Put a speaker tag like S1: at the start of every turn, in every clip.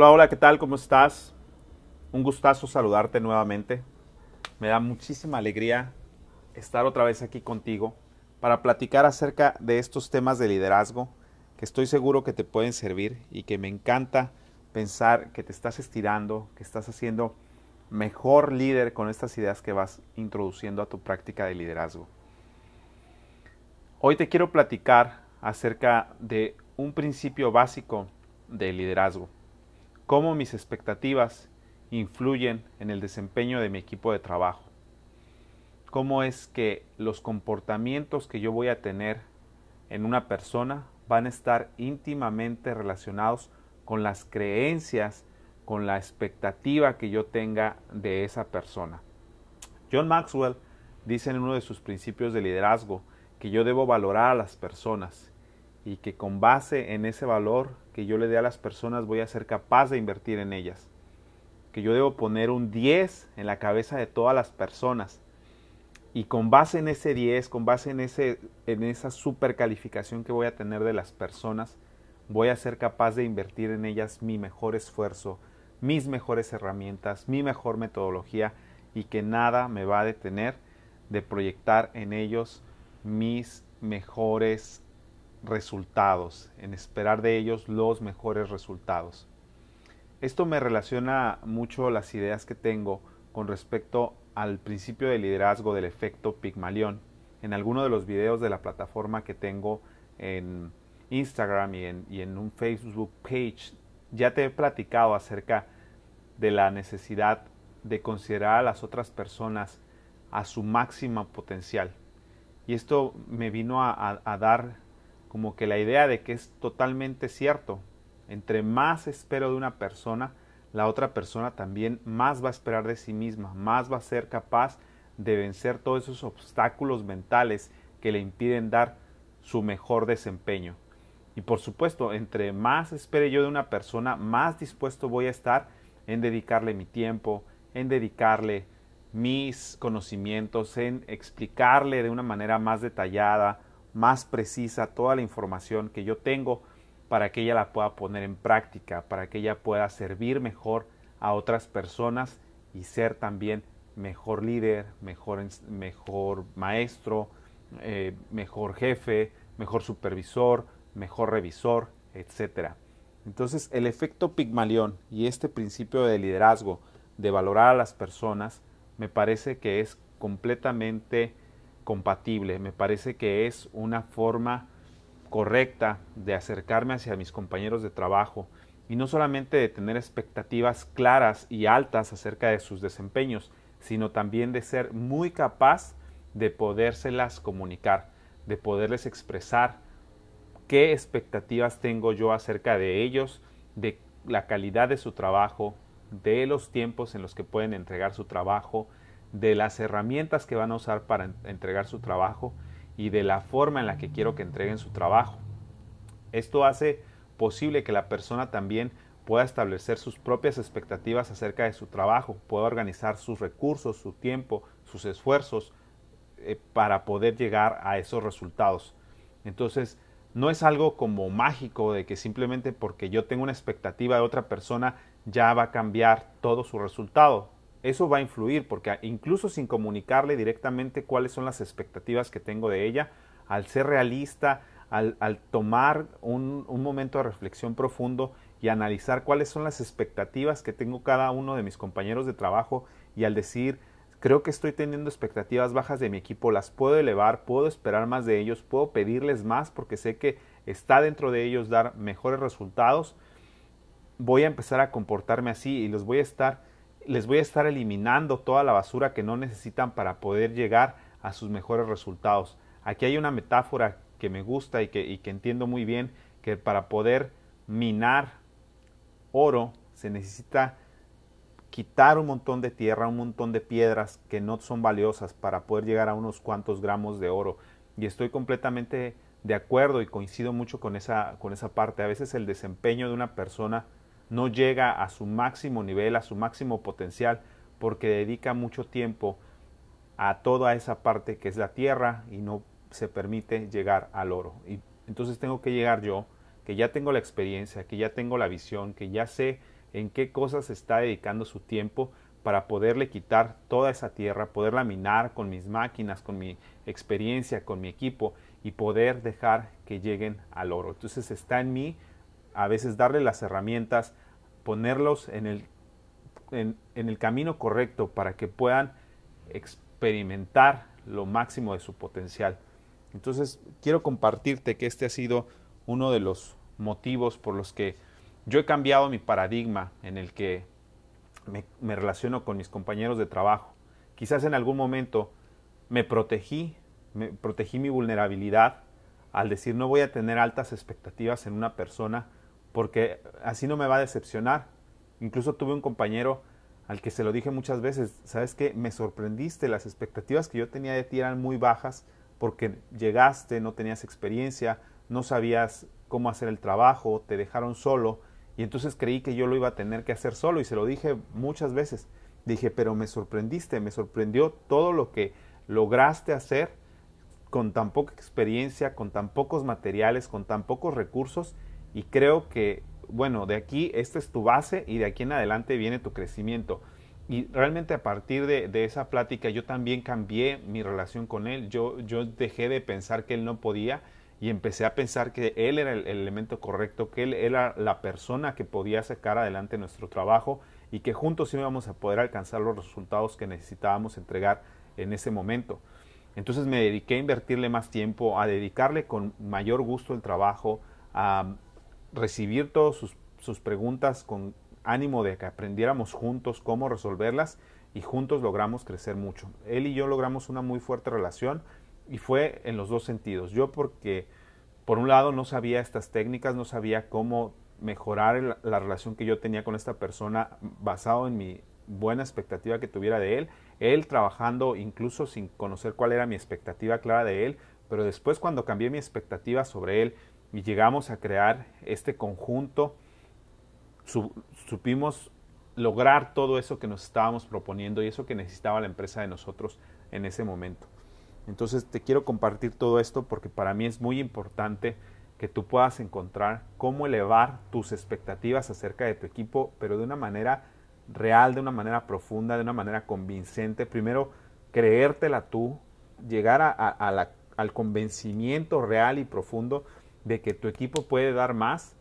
S1: Hola, hola, ¿qué tal? ¿Cómo estás? Un gustazo saludarte nuevamente. Me da muchísima alegría estar otra vez aquí contigo para platicar acerca de estos temas de liderazgo que estoy seguro que te pueden servir y que me encanta pensar que te estás estirando, que estás haciendo mejor líder con estas ideas que vas introduciendo a tu práctica de liderazgo. Hoy te quiero platicar acerca de un principio básico de liderazgo, cómo mis expectativas influyen en el desempeño de mi equipo de trabajo, cómo es que los comportamientos que yo voy a tener en una persona van a estar íntimamente relacionados con las creencias, con la expectativa que yo tenga de esa persona. John Maxwell dice en uno de sus principios de liderazgo que yo debo valorar a las personas y que con base en ese valor que yo le dé a las personas voy a ser capaz de invertir en ellas. Que yo debo poner un 10 en la cabeza de todas las personas y con base en ese 10, con base en, ese, en esa supercalificación que voy a tener de las personas, voy a ser capaz de invertir en ellas mi mejor esfuerzo, mis mejores herramientas, mi mejor metodología y que nada me va a detener de proyectar en ellos mis mejores resultados, en esperar de ellos los mejores resultados. Esto me relaciona mucho las ideas que tengo con respecto al principio de liderazgo del efecto Pigmalión. En alguno de los videos de la plataforma que tengo en Instagram y en, un Facebook page, ya te he platicado acerca de la necesidad de considerar a las otras personas a su máximo potencial. Y esto me vino a, dar como que la idea de que es totalmente cierto. Entre más espero de una persona, la otra persona también más va a esperar de sí misma, más va a ser capaz de vencer todos esos obstáculos mentales que le impiden dar su mejor desempeño. Y por supuesto, entre más espere yo de una persona, más dispuesto voy a estar en dedicarle mi tiempo, en dedicarle mis conocimientos, en explicarle de una manera más detallada, más precisa toda la información que yo tengo para que ella la pueda poner en práctica, para que ella pueda servir mejor a otras personas y ser también mejor líder, mejor, mejor maestro, eh, mejor jefe, mejor supervisor, mejor revisor, etc. Entonces el efecto Pigmalión y este principio de liderazgo, de valorar a las personas, me parece que es completamente compatible, me parece que es una forma correcta de acercarme hacia mis compañeros de trabajo y no solamente de tener expectativas claras y altas acerca de sus desempeños, sino también de ser muy capaz de podérselas comunicar, de poderles expresar qué expectativas tengo yo acerca de ellos, de la calidad de su trabajo, de los tiempos en los que pueden entregar su trabajo, de las herramientas que van a usar para entregar su trabajo y de la forma en la que quiero que entreguen su trabajo. Esto hace posible que la persona también pueda establecer sus propias expectativas acerca de su trabajo, pueda organizar sus recursos, su tiempo, sus esfuerzos eh, para poder llegar a esos resultados. Entonces, no es algo como mágico de que simplemente porque yo tengo una expectativa de otra persona ya va a cambiar todo su resultado eso va a influir porque incluso sin comunicarle directamente cuáles son las expectativas que tengo de ella, al ser realista, al, tomar un, un, momento de reflexión profundo y analizar cuáles son las expectativas que tengo cada uno de mis compañeros de trabajo y al decir, creo que estoy teniendo expectativas bajas de mi equipo, las puedo elevar, puedo esperar más de ellos, puedo pedirles más porque sé que está dentro de ellos dar mejores resultados, voy a empezar a comportarme así y los voy a estar les voy a estar eliminando toda la basura que no necesitan para poder llegar a sus mejores resultados. Aquí hay una metáfora que me gusta y que, entiendo muy bien, que para poder minar oro se necesita quitar un montón de tierra, un montón de piedras que no son valiosas para poder llegar a unos cuantos gramos de oro. Y estoy completamente de acuerdo y coincido mucho con esa, con esa parte. A veces el desempeño de una persona no llega a su máximo nivel, a su máximo potencial, porque dedica mucho tiempo a toda esa parte que es la tierra y no se permite llegar al oro. Y entonces tengo que llegar yo, que ya tengo la experiencia, que ya tengo la visión, que ya sé en qué cosas está dedicando su tiempo para poderle quitar toda esa tierra, poderla minar con mis máquinas, con mi experiencia, con mi equipo y poder dejar que lleguen al oro. Entonces está en mí a veces darle las herramientas, ponerlos en el, en, el camino correcto para que puedan experimentar lo máximo de su potencial. Entonces quiero compartirte que este ha sido uno de los motivos por los que yo he cambiado mi paradigma en el que me, relaciono con mis compañeros de trabajo. Quizás en algún momento me protegí, me protegí mi vulnerabilidad al decir no voy a tener altas expectativas en una persona porque así no me va a decepcionar. Incluso tuve un compañero al que se lo dije muchas veces, sabes que me sorprendiste, las expectativas que yo tenía de ti eran muy bajas porque llegaste, no tenías experiencia, no sabías cómo hacer el trabajo, te dejaron solo y entonces creí que yo lo iba a tener que hacer solo y se lo dije muchas veces. Dije, pero me sorprendiste, me sorprendió todo lo que lograste hacer con tan poca experiencia, con tan pocos materiales, con tan pocos recursos y creo que, bueno, de aquí esta es tu base y de aquí en adelante viene tu crecimiento. Y realmente a partir de, esa plática yo también cambié mi relación con él. Yo, yo dejé de pensar que él no podía y empecé a pensar que él era el, elemento correcto, que él era la persona que podía sacar adelante nuestro trabajo y que juntos íbamos a poder alcanzar los resultados que necesitábamos entregar en ese momento. Entonces me dediqué a invertirle más tiempo, a dedicarle con mayor gusto el trabajo, a recibir todas sus, sus preguntas con ánimo de que aprendiéramos juntos cómo resolverlas y juntos logramos crecer mucho. Él y yo logramos una muy fuerte relación y fue en los dos sentidos. Yo porque por un lado no sabía estas técnicas, no sabía cómo mejorar la relación que yo tenía con esta persona basado en mi buena expectativa que tuviera de él, él trabajando incluso sin conocer cuál era mi expectativa clara de él, pero después cuando cambié mi expectativa sobre él y llegamos a crear este conjunto, supimos lograr todo eso que nos estábamos proponiendo y eso que necesitaba la empresa de nosotros en ese momento. Entonces te quiero compartir todo esto porque para mí es muy importante que tú puedas encontrar cómo elevar tus expectativas acerca de tu equipo, pero de una manera real, de una manera profunda, de una manera convincente. Primero, creértela tú, llegar a, al convencimiento real y profundo de que tu equipo puede dar más.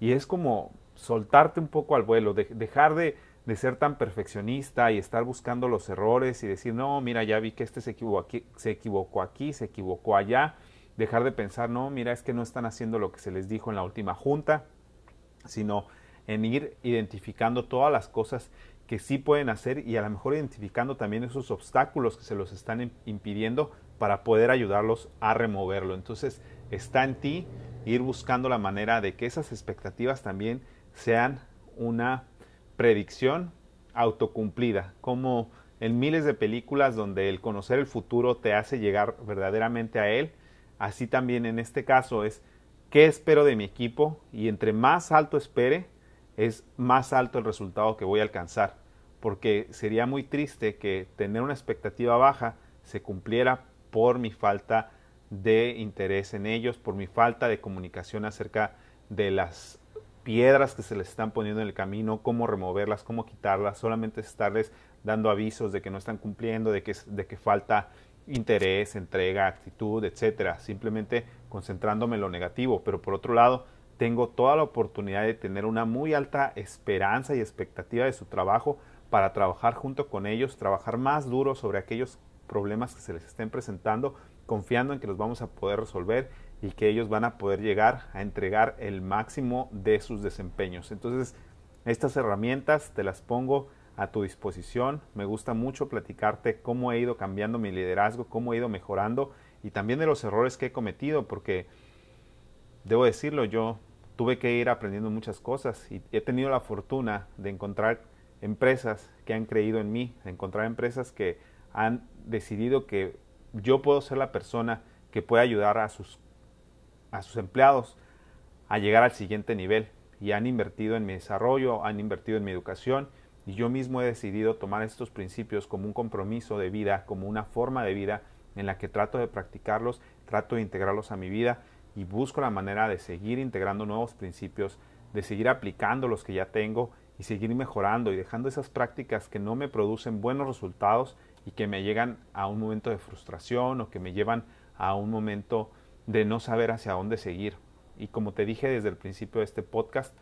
S1: Y es como soltarte un poco al vuelo, dejar de, de ser tan perfeccionista y estar buscando los errores y decir, no, mira, ya vi que este se equivocó aquí, se equivocó aquí, se equivocó allá. Dejar de pensar, no, mira, es que no están haciendo lo que se les dijo en la última junta, sino en ir identificando todas las cosas que sí pueden hacer y a lo mejor identificando también esos obstáculos que se los están impidiendo para poder ayudarlos a removerlo. Entonces está en ti ir buscando la manera de que esas expectativas también sean una predicción autocumplida, como en miles de películas donde el conocer el futuro te hace llegar verdaderamente a él, así también en este caso es qué espero de mi equipo y entre más alto espere, es más alto el resultado que voy a alcanzar, porque sería muy triste que tener una expectativa baja se cumpliera por mi falta de interés en ellos, por mi falta de comunicación acerca de las piedras que se les están poniendo en el camino, cómo removerlas, cómo quitarlas, solamente estarles dando avisos de que no están cumpliendo, de que, de que falta interés, entrega, actitud, etcétera, simplemente concentrándome en lo negativo, pero por otro lado, tengo toda la oportunidad de tener una muy alta esperanza y expectativa de su trabajo para trabajar junto con ellos, trabajar más duro sobre aquellos problemas que se les estén presentando, confiando en que los vamos a poder resolver y que ellos van a poder llegar a entregar el máximo de sus desempeños. Entonces, estas herramientas te las pongo a tu disposición. Me gusta mucho platicarte cómo he ido cambiando mi liderazgo, cómo he ido mejorando y también de los errores que he cometido, porque debo decirlo, yo tuve que ir aprendiendo muchas cosas y he tenido la fortuna de encontrar empresas que han creído en mí, de encontrar empresas que han decidido que yo puedo ser la persona que puede ayudar a sus a sus empleados a llegar al siguiente nivel. Y han invertido en mi desarrollo, han invertido en mi educación y yo mismo he decidido tomar estos principios como un compromiso de vida, como una forma de vida en la que trato de practicarlos, trato de integrarlos a mi vida y busco la manera de seguir integrando nuevos principios, de seguir aplicando los que ya tengo y seguir mejorando y dejando esas prácticas que no me producen buenos resultados y que me llegan a un momento de frustración o que me llevan a un momento de no saber hacia dónde seguir. Y como te dije desde el principio de este podcast,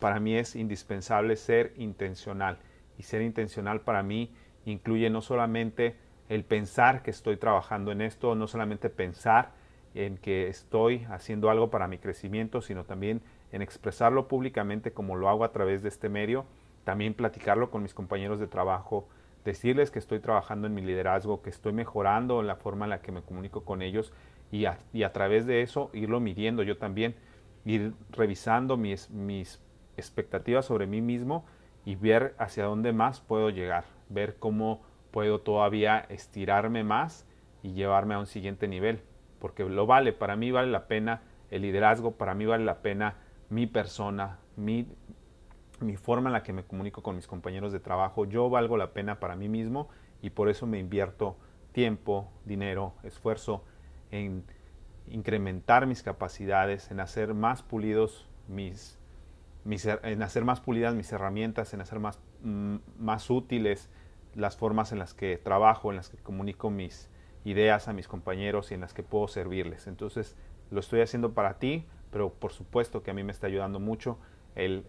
S1: para mí es indispensable ser intencional. Y ser intencional para mí incluye no solamente el pensar que estoy trabajando en esto, no solamente pensar en que estoy haciendo algo para mi crecimiento, sino también en expresarlo públicamente como lo hago a través de este medio, también platicarlo con mis compañeros de trabajo, decirles que estoy trabajando en mi liderazgo, que estoy mejorando la forma en la que me comunico con ellos y a, través de eso irlo midiendo yo también, ir revisando mis, mis expectativas sobre mí mismo y ver hacia dónde más puedo llegar, ver cómo puedo todavía estirarme más y llevarme a un siguiente nivel, porque lo vale, para mí vale la pena el liderazgo, para mí vale la pena mi persona, mi, mi forma en la que me comunico con mis compañeros de trabajo, yo valgo la pena para mí mismo y por eso me invierto tiempo, dinero, esfuerzo en incrementar mis capacidades, en hacer más pulidos mis, en hacer más pulidas mis herramientas, en hacer más, mm, más útiles las formas en las que trabajo, en las que comunico mis ideas a mis compañeros y en las que puedo servirles. Entonces, lo estoy haciendo para ti, pero por supuesto que a mí me está ayudando mucho el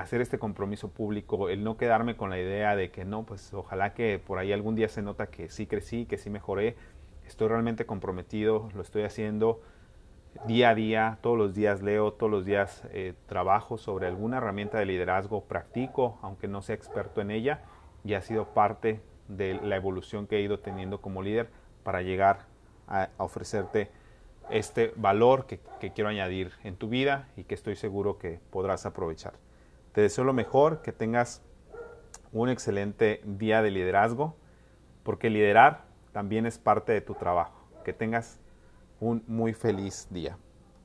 S1: hacer este compromiso público, el no quedarme con la idea de que no, pues ojalá que por ahí algún día se nota que sí crecí, que sí mejoré. Estoy realmente comprometido, lo estoy haciendo día a día, todos los días leo, todos los días eh, trabajo sobre alguna herramienta de liderazgo, practico, aunque no sea experto en ella y ha sido parte de la evolución que he ido teniendo como líder para llegar a, ofrecerte este valor que, que, quiero añadir en tu vida y que estoy seguro que podrás aprovechar. Te deseo lo mejor, que tengas un excelente día de liderazgo, porque liderar también es parte de tu trabajo. Que tengas un muy feliz día.